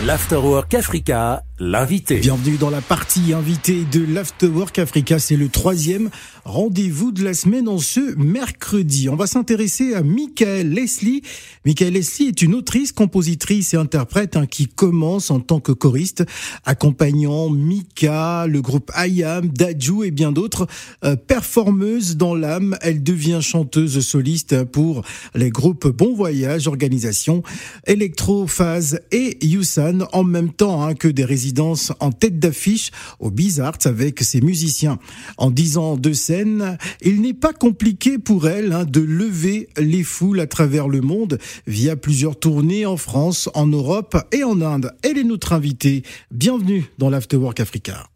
L'Afterwork Africa, l'invité. Bienvenue dans la partie invitée de l'Afterwork Africa. C'est le troisième rendez-vous de la semaine en ce mercredi. On va s'intéresser à Michael Leslie. Michael Leslie est une autrice, compositrice et interprète hein, qui commence en tant que choriste, accompagnant Mika, le groupe IAM, Daju et bien d'autres. Euh, performeuse dans l'âme, elle devient chanteuse soliste pour les groupes Bon Voyage, Organisation, Electrophase et Yusan, en même temps hein, que des en tête d'affiche au Bizarre avec ses musiciens. En dix ans de scène, il n'est pas compliqué pour elle hein, de lever les foules à travers le monde via plusieurs tournées en France, en Europe et en Inde. Elle est notre invitée. Bienvenue dans l'Afterwork Africa.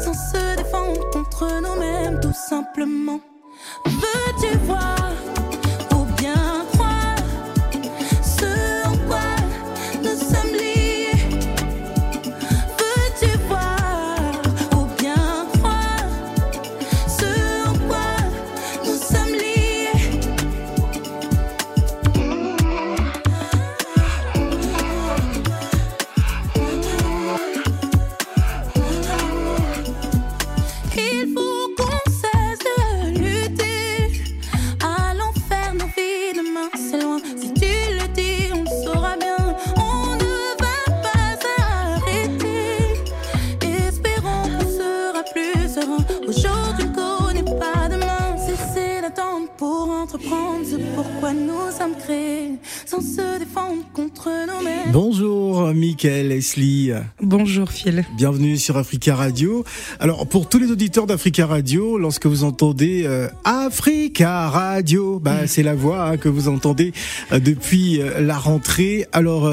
sans se défendre contre nous-mêmes, tout simplement. Bonjour Phil. Bienvenue sur Africa Radio. Alors pour tous les auditeurs d'Africa Radio, lorsque vous entendez euh, Africa Radio, bah, mm. c'est la voix hein, que vous entendez euh, depuis euh, la rentrée. Alors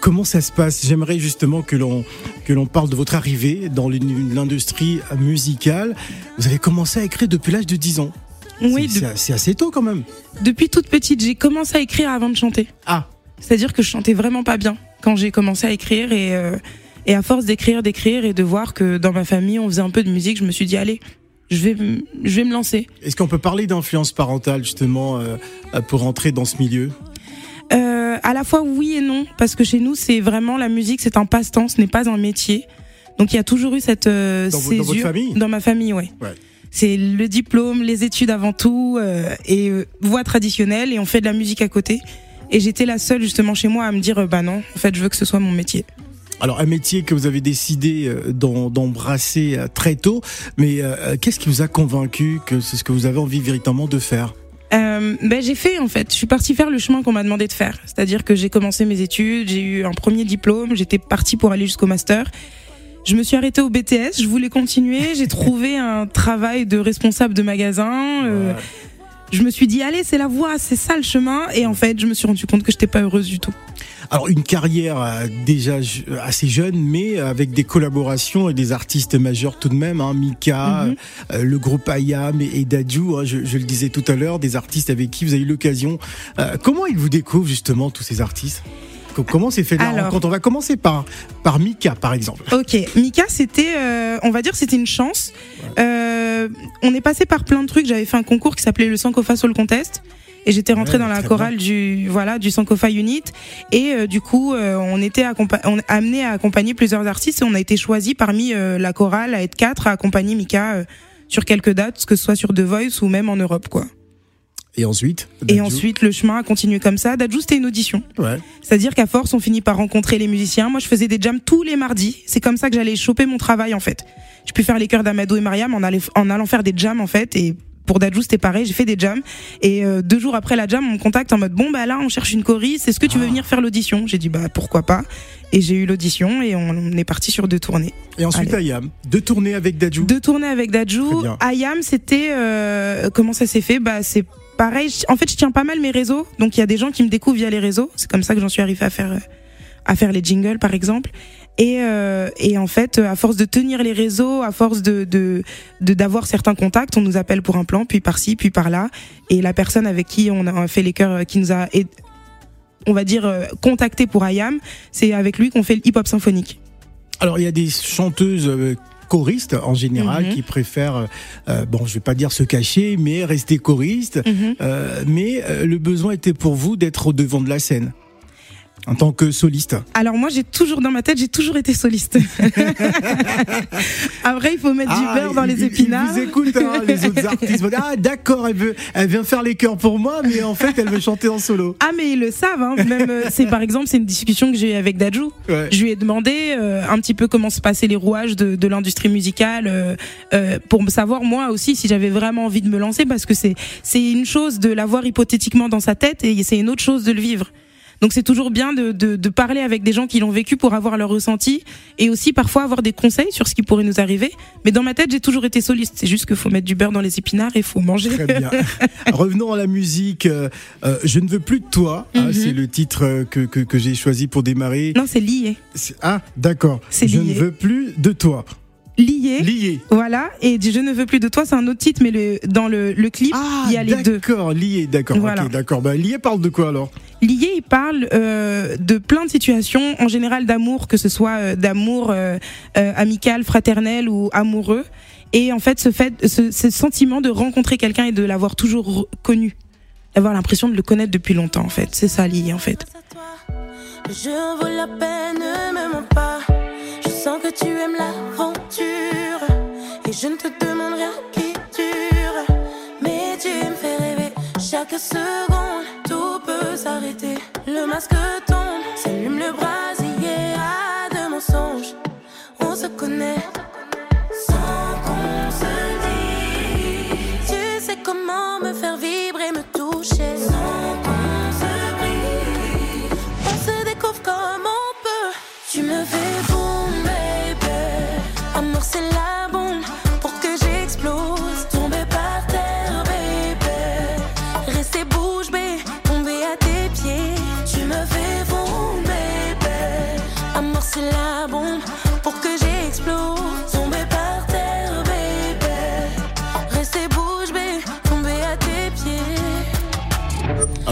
comment ça se passe? J'aimerais justement que l'on que l'on parle de votre arrivée dans l'industrie musicale. Vous avez commencé à écrire depuis l'âge de 10 ans. Oui, c'est assez tôt quand même. Depuis toute petite, j'ai commencé à écrire avant de chanter. Ah. C'est-à-dire que je chantais vraiment pas bien quand j'ai commencé à écrire et, euh, et à force d'écrire, d'écrire et de voir que dans ma famille on faisait un peu de musique, je me suis dit allez, je vais, je vais me lancer. Est-ce qu'on peut parler d'influence parentale justement euh, pour entrer dans ce milieu? Euh, À la fois oui et non, parce que chez nous c'est vraiment la musique, c'est un passe-temps, ce n'est pas un métier. Donc il y a toujours eu cette euh, dans, césure. Dans votre famille? Dans ma famille, ouais. ouais. C'est le diplôme, les études avant tout, euh, et voix traditionnelle, et on fait de la musique à côté. Et j'étais la seule justement chez moi à me dire euh, bah non, en fait je veux que ce soit mon métier. Alors un métier que vous avez décidé euh, d'embrasser euh, très tôt, mais qu'est-ce qui vous a convaincu que c'est ce que vous avez envie véritablement de faire? Euh, ben j'ai fait en fait. Je suis partie faire le chemin qu'on m'a demandé de faire. C'est-à-dire que j'ai commencé mes études, j'ai eu un premier diplôme, j'étais partie pour aller jusqu'au master. Je me suis arrêtée au BTS, je voulais continuer. J'ai trouvé un travail de responsable de magasin. Euh, je me suis dit allez c'est la voie, c'est ça le chemin et en fait je me suis rendu compte que j'étais pas heureuse du tout. Alors une carrière euh, déjà assez jeune, mais avec des collaborations et des artistes majeurs tout de même, hein, Mika, mhm. euh, le groupe Ayam et, Dadju, hein, je, le disais tout à l'heure, des artistes avec qui vous avez eu l'occasion. Euh, comment ils vous découvrent justement tous ces artistes? Comment c'est fait la rencontre On va commencer par par Mika, par exemple? Ok, Mika, c'était, on va dire, c'était une chance. Euh, on est passé par plein de trucs. J'avais fait un concours qui s'appelait le Sankofa Soul Contest. Et j'étais rentrée dans la chorale du voilà du Sankofa Unit et euh, du coup euh, on était on amené à accompagner plusieurs artistes et on a été choisi parmi la chorale à être quatre à accompagner Mika sur quelques dates que ce soit sur The Voice ou même en Europe quoi. Et ensuite Et ensuite, le chemin a continué comme ça. Dadju, c'était une audition. Ouais. C'est-à-dire qu'à force, on finit par rencontrer les musiciens. Moi, je faisais des jams tous les mardis. C'est comme ça que j'allais choper mon travail, en fait. Je pu faire les chœurs d'Amadou et Mariam en, allait- en allant faire des jams, en fait. Et pour Dadju, c'était pareil. J'ai fait des jams. Et euh, deux jours après la jam, on me contacte en mode bon, bah là, on cherche une choriste. Est-ce que tu veux venir faire l'audition? J'ai dit bah pourquoi pas? Et j'ai eu l'audition et on est parti sur deux tournées. Et ensuite Ayam, deux tournées avec Dadju. Deux tournées avec Dadju. Ayam, c'était euh, comment ça s'est fait? Bah c'est pareil. En fait, je tiens pas mal mes réseaux, donc il y a des gens qui me découvrent via les réseaux. C'est comme ça que j'en suis arrivée à faire euh, à faire les jingles, par exemple. Et, euh, et en fait, à force de tenir les réseaux, à force de de de- d'avoir certains contacts, on nous appelle pour un plan, puis par-ci, puis par-là. Et la personne avec qui on a fait les chœurs, euh, qui nous a on va dire euh, contacté pour Ayam, c'est avec lui qu'on fait le hip-hop symphonique. Alors il y a des chanteuses euh, choristes en général Mhm. qui préfèrent, euh, bon je vais pas dire se cacher, mais rester choristes. Euh, mais euh, le besoin était pour vous d'être au devant de la scène en tant que soliste. Alors moi j'ai toujours dans ma tête j'ai toujours été soliste. Après il faut mettre du beurre dans Ah, il- les épinards. Il vous écoute, hein, les autres artistes. Ah d'accord, elle veut, elle vient faire les chœurs pour moi, mais en fait elle veut chanter en solo. Ah mais ils le savent. Hein. Même euh, c'est par exemple c'est une discussion que j'ai eu avec Dadju. Ouais. Je lui ai demandé euh, un petit peu comment se passaient les rouages de, de l'industrie musicale euh, euh, pour me savoir moi aussi si j'avais vraiment envie de me lancer parce que c'est c'est une chose de l'avoir hypothétiquement dans sa tête et c'est une autre chose de le vivre. Donc c'est toujours bien de, de, de parler avec des gens qui l'ont vécu pour avoir leur ressenti et aussi parfois avoir des conseils sur ce qui pourrait nous arriver. Mais dans ma tête j'ai toujours été soliste. C'est juste qu'il faut mettre du beurre dans les épinards et il faut manger. Très bien. Revenons à la musique. euh, euh, je ne veux plus de toi. hein, Mhm. c'est le titre que, que, que j'ai choisi pour démarrer. Non c'est lié. Ah, d'accord. Je lié. ne veux plus de toi. Lié. Lié. Voilà, et Je ne veux plus de toi, c'est un autre titre, mais le, dans le, le clip, Ah, il y a les deux. d'accord. Lié, d'accord. Voilà. D'accord. Bah, lié parle de quoi alors? Lié, il parle euh, de plein de situations, en général d'amour, que ce soit euh, d'amour euh, euh, amical, fraternel ou amoureux. Et en fait, ce, fait, ce, ce sentiment de rencontrer quelqu'un et de l'avoir toujours connu, d'avoir l'impression de le connaître depuis longtemps, en fait. C'est ça, lié, en fait. Je la peine, pas. Je sens que tu aimes Et je ne te demande rien qui dure. Mais tu me fais rêver. Chaque seconde, tout peut s'arrêter. Le masque tombe, s'allume le brasier. À de mensonges, on se connaît. Sans qu'on se dise. Tu sais comment me faire vibrer, me toucher. Sans qu'on se brise. On se découvre comme on peut. Tu me fais. Amour, c'est la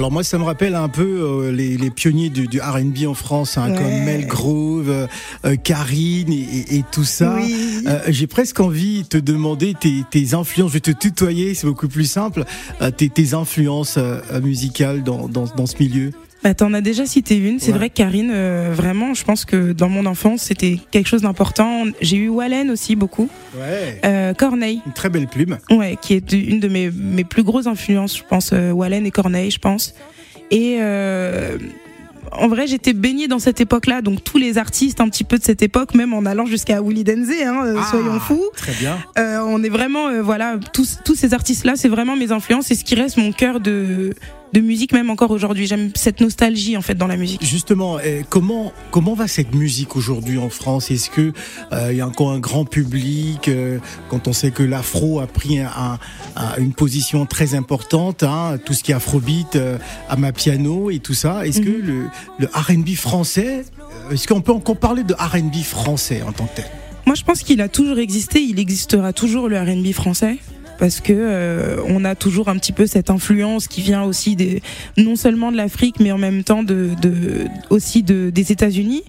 Alors moi, ça me rappelle un peu euh, les, les pionniers du, du R&B en France, hein, Ouais. comme Mel Grove, euh, Karine et, et- tout ça. Oui. Euh, J'ai presque envie de te demander tes, tes influences. Je vais te tutoyer, c'est beaucoup plus simple. Euh, tes, tes influences euh, musicales dans, dans, dans ce milieu. Bah, T'en as déjà cité une. C'est Ouais. vrai Karine, euh, vraiment, je pense que dans mon enfance, c'était quelque chose d'important. J'ai eu Wallen aussi beaucoup. Ouais. Euh, Corneille. Une très belle plume. Ouais, qui est une de mes, mes plus grosses influences, je pense, euh, Wallen et Corneille, je pense. Et en vrai, j'étais baignée dans cette époque-là, donc tous les artistes un petit peu de cette époque, même en allant jusqu'à Willy Denze, hein, Ah, soyons fous. Très bien. Euh, on est vraiment, euh, voilà, tous, tous ces artistes-là, c'est vraiment mes influences et ce qui reste mon cœur de, de musique, même encore aujourd'hui. J'aime cette nostalgie, en fait, dans la musique. Justement, eh, comment comment va cette musique aujourd'hui en France? Est-ce que euh, il y a encore un grand public euh, quand on sait que l'afro a pris un, un- un- une position très importante, hein, tout ce qui est afrobeat, euh, piano et tout ça? Est-ce que Mhm. le, le R&B français, euh, est-ce qu'on peut encore parler de R&B français en tant que tel? Moi, je pense qu'il a toujours existé, il existera toujours le R&B français. Parce que euh, on a toujours un petit peu cette influence qui vient aussi des non seulement de l'Afrique, mais en même temps de, de aussi de, des États-Unis.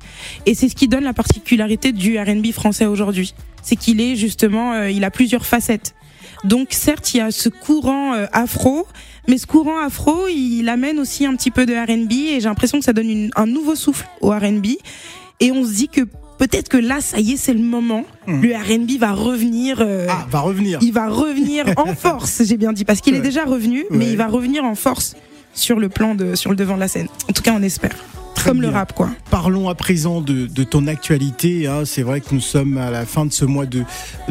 Et c'est ce qui donne la particularité du R&B français aujourd'hui, c'est qu'il est justement, euh, il a plusieurs facettes. Donc certes, il y a ce courant euh, afro, mais ce courant afro, il amène aussi un petit peu de R&B et j'ai l'impression que ça donne une- un nouveau souffle au R&B. Et on se dit que peut-être que là, ça y est, c'est le moment. Le R&B va revenir. euh, Ah, va revenir. il va revenir en force, j'ai bien dit, parce qu'il est déjà revenu, mais il va revenir en force sur le plan de, sur le devant de la scène. En tout cas, on espère. Très Comme le rap, quoi. Parlons à présent de, de ton actualité. hein. C'est vrai que nous sommes à la fin de ce mois de,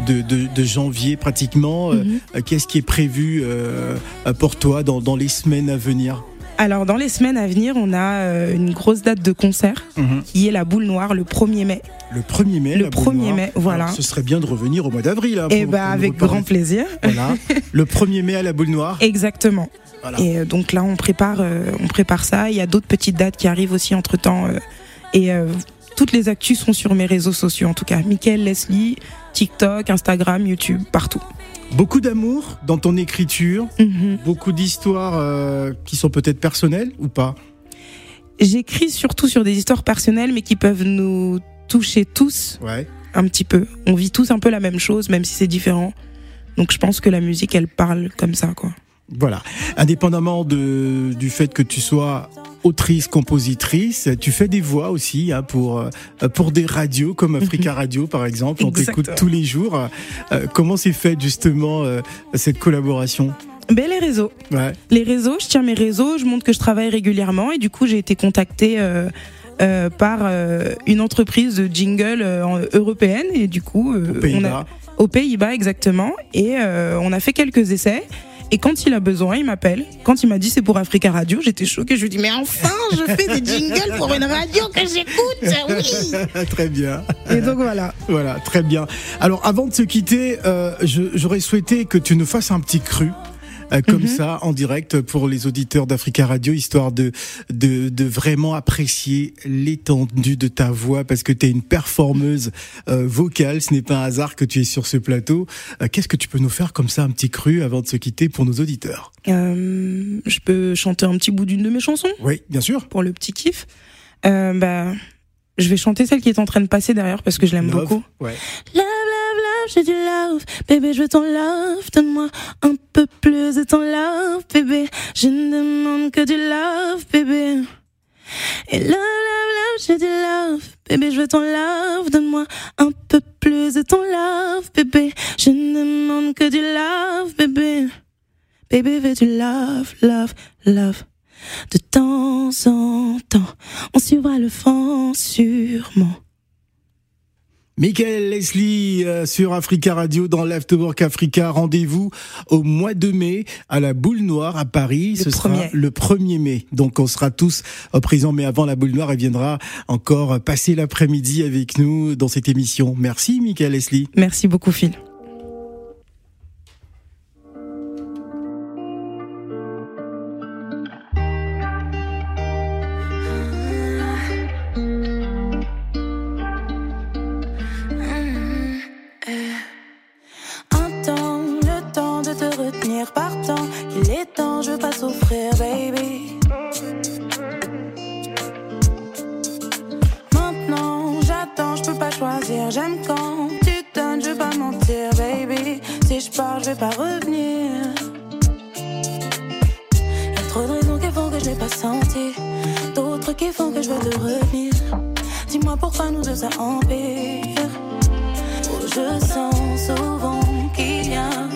de, de- de janvier pratiquement. Euh, Mhm. Qu'est-ce qui est prévu euh, pour toi dans, dans les semaines à venir? Alors, dans les semaines à venir, on a euh, une grosse date de concert qui est la boule noire le 1er mai. Le 1er mai. Le la boule 1er noire. mai, voilà. Alors, ce serait bien de revenir au mois d'avril. hein, Et pour- bah, avec grand plaisir. Voilà. Le 1er mai à la boule noire. Exactement. Voilà. Et euh, donc là, on prépare, euh, on prépare ça. Il y a d'autres petites dates qui arrivent aussi entre temps. et euh, toutes les actus sont sur mes réseaux sociaux, en tout cas. Michael Leslie, TikTok, Instagram, YouTube, partout. Beaucoup d'amour dans ton écriture. Mhm. Beaucoup d'histoires euh, qui sont peut-être personnelles ou pas J'écris surtout sur des histoires personnelles, mais qui peuvent nous toucher tous Ouais. un petit peu. On vit tous un peu la même chose, même si c'est différent. Donc je pense que la musique, elle parle comme ça, quoi. Voilà. Indépendamment de, du fait que tu sois autrice, compositrice, tu fais des voix aussi hein, pour euh, pour des radios comme Africa Radio par exemple. On t'écoute tous les jours. Euh, comment s'est fait justement euh, cette collaboration? Ben, les réseaux. Ouais. Les réseaux, je tiens mes réseaux, je montre que je travaille régulièrement et du coup j'ai été contactée euh, euh, par euh, une entreprise de jingle euh, en- européenne et du coup Aux on Pays-Bas. a aux Pays-Bas exactement et on a fait quelques essais et quand il a besoin il m'appelle quand il m'a dit c'est pour Africa Radio j'étais choquée je lui dis mais enfin je fais des jingles pour une radio que j'écoute oui Très bien. et donc voilà Voilà, très bien. Alors, avant de se quitter, euh, j'aurais souhaité que tu nous fasses un petit cru. Euh, comme Mhm. ça en direct pour les auditeurs d'Africa Radio histoire de, de de vraiment apprécier l'étendue de ta voix parce que tu es une performeuse euh, vocale ce n'est pas un hasard que tu es sur ce plateau Euh, qu'est-ce que tu peux nous faire comme ça un petit cru avant de se quitter pour nos auditeurs? Euh, je peux chanter un petit bout d'une de mes chansons? Oui, bien sûr. pour le petit kiff. Euh, bah, je vais chanter celle qui est en train de passer derrière parce que je l'aime beaucoup. Ouais. J'ai du love. Bébé, je veux ton love. Donne-moi un peu plus de ton love, bébé. Je ne demande que du love, bébé. Et love, love, love, j'ai du love. Bébé, je veux ton love. Donne-moi un peu plus de ton love, bébé. Je ne demande que du love, bébé. Bébé veut du love, love, love. De temps en temps, on suivra le vent sûrement. Michael Leslie euh, sur Africa Radio dans l'Afterwork Africa. Rendez-vous au mois de mai à la Boule Noire à Paris. Le Ce sera premier. le 1er mai. Donc on sera tous présents. Mais avant la Boule Noire, elle viendra encore passer l'après-midi avec nous dans cette émission. Merci Michael Leslie. Merci beaucoup, Phil. je vais pas revenir. Y'a trop de raisons qui font que je n'ai pas senti. D'autres qui font que je veux te revenir. Dis-moi pourquoi nous deux ça empire. Oh, je sens souvent qu'il y a